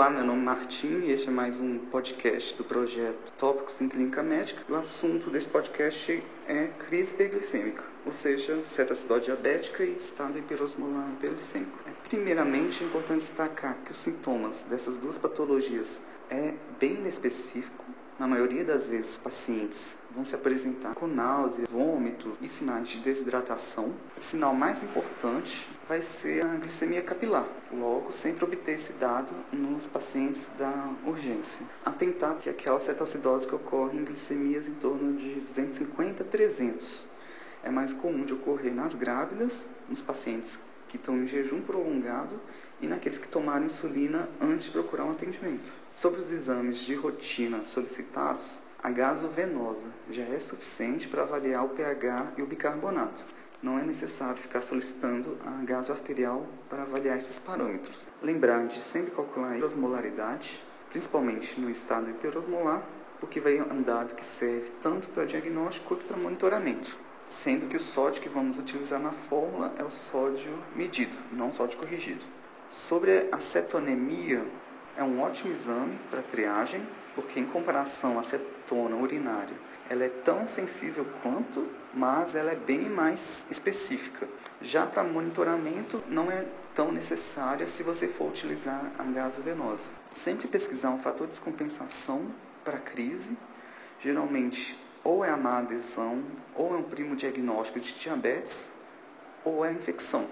Olá, meu nome é Martim e este é mais um podcast do projeto Tópicos em Clínica Médica. O assunto desse podcast é crise hiperglicêmica, ou seja, cetacidose diabética e estado hiperosmolar hiperglicêmico. Primeiramente, é importante destacar que os sintomas dessas duas patologias é bem inespecífico na maioria das vezes, pacientes vão se apresentar com náusea, vômito e sinais de desidratação. O sinal mais importante vai ser a glicemia capilar. Logo, sempre obter esse dado nos pacientes da urgência. Atentar que aquela cetoacidose que ocorre em glicemias em torno de 250 a 300. É mais comum de ocorrer nas grávidas, nos pacientes que estão em jejum prolongado e naqueles que tomaram insulina antes de procurar um atendimento. Sobre os exames de rotina solicitados, a gasovenosa já é suficiente para avaliar o pH e o bicarbonato. Não é necessário ficar solicitando a gaso arterial para avaliar esses parâmetros. Lembrar de sempre calcular a osmolaridade, principalmente no estado hiperosmolar, porque vai um dado que serve tanto para diagnóstico quanto para monitoramento sendo que o sódio que vamos utilizar na fórmula é o sódio medido, não sódio corrigido. Sobre a cetonemia, é um ótimo exame para triagem, porque em comparação à cetona urinária, ela é tão sensível quanto, mas ela é bem mais específica. Já para monitoramento, não é tão necessária se você for utilizar a gasovenosa. Sempre pesquisar um fator de descompensação para crise, geralmente ou é a má adesão, ou é um primo diagnóstico de diabetes, ou é a infecção.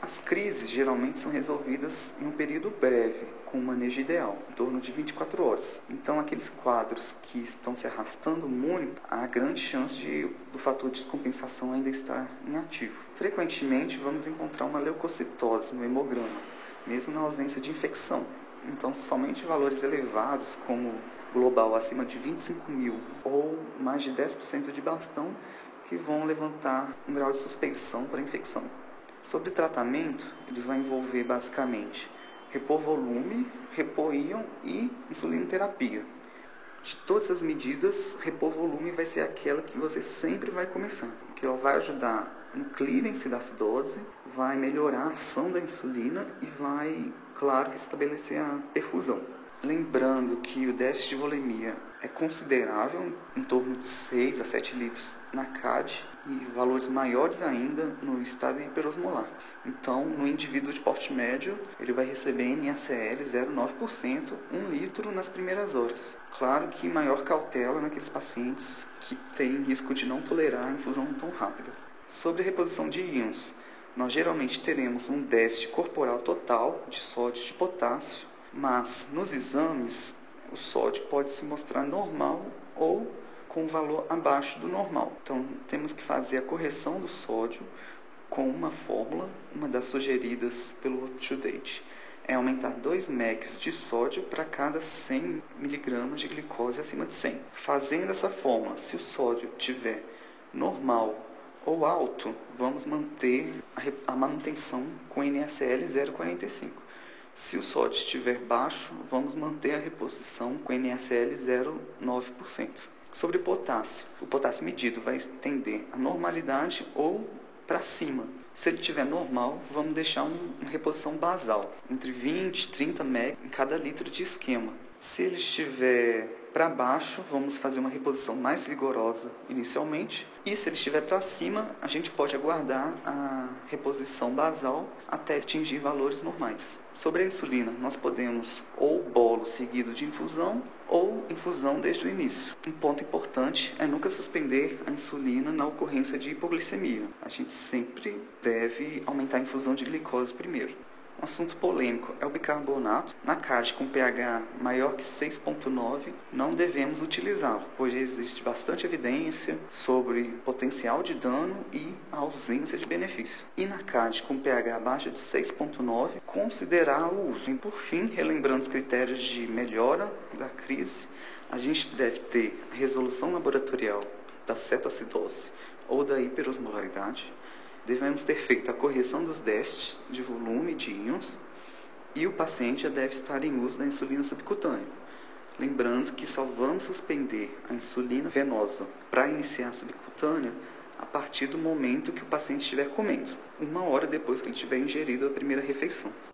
As crises geralmente são resolvidas em um período breve, com um manejo ideal, em torno de 24 horas. Então, aqueles quadros que estão se arrastando muito, há grande chance de, do fator de descompensação ainda estar em ativo. Frequentemente, vamos encontrar uma leucocitose no hemograma, mesmo na ausência de infecção. Então, somente valores elevados, como global acima de 25 mil ou mais de 10% de bastão que vão levantar um grau de suspeição para infecção. Sobre tratamento, ele vai envolver basicamente repor volume, repor íon e insulinoterapia. De todas as medidas, repor volume vai ser aquela que você sempre vai começar, que ela vai ajudar no clearance da acidose, vai melhorar a ação da insulina e vai, claro, restabelecer a perfusão. Lembrando que o déficit de volemia é considerável, em torno de 6 a 7 litros na CAD e valores maiores ainda no estado hiperosmolar. Então, no indivíduo de porte médio, ele vai receber NaCl 0,9%, 1 litro nas primeiras horas. Claro que maior cautela naqueles pacientes que têm risco de não tolerar a infusão tão rápida. Sobre a reposição de íons, nós geralmente teremos um déficit corporal total de sódio e de potássio mas nos exames o sódio pode se mostrar normal ou com valor abaixo do normal. Então temos que fazer a correção do sódio com uma fórmula, uma das sugeridas pelo UpToDate. É aumentar 2 mEq de sódio para cada 100 mg de glicose acima de 100. Fazendo essa fórmula, se o sódio tiver normal ou alto, vamos manter a manutenção com NaCl 0,45. Se o sódio estiver baixo, vamos manter a reposição com NaCl 0,9%. Sobre potássio, o potássio medido vai tender a normalidade ou para cima. Se ele estiver normal, vamos deixar uma reposição basal, entre 20 e 30 mg em cada litro de esquema. Se ele estiver para baixo, vamos fazer uma reposição mais rigorosa inicialmente. E se ele estiver para cima, a gente pode aguardar a reposição basal até atingir valores normais. Sobre a insulina, nós podemos ou bolo seguido de infusão ou infusão desde o início. Um ponto importante é nunca suspender a insulina na ocorrência de hipoglicemia. A gente sempre deve aumentar a infusão de glicose primeiro. Um assunto polêmico é o bicarbonato. Na CAD com pH maior que 6,9, não devemos utilizá-lo, pois existe bastante evidência sobre potencial de dano e ausência de benefício. E na CAD com pH abaixo de 6,9, considerar o uso. E por fim, relembrando os critérios de melhora da crise, a gente deve ter a resolução laboratorial da cetoacidose ou da hiperosmolaridade, devemos ter feito a correção dos déficits de volume de íons e o paciente já deve estar em uso da insulina subcutânea. Lembrando que só vamos suspender a insulina venosa para iniciar a subcutânea a partir do momento que o paciente estiver comendo, uma hora depois que ele tiver ingerido a primeira refeição.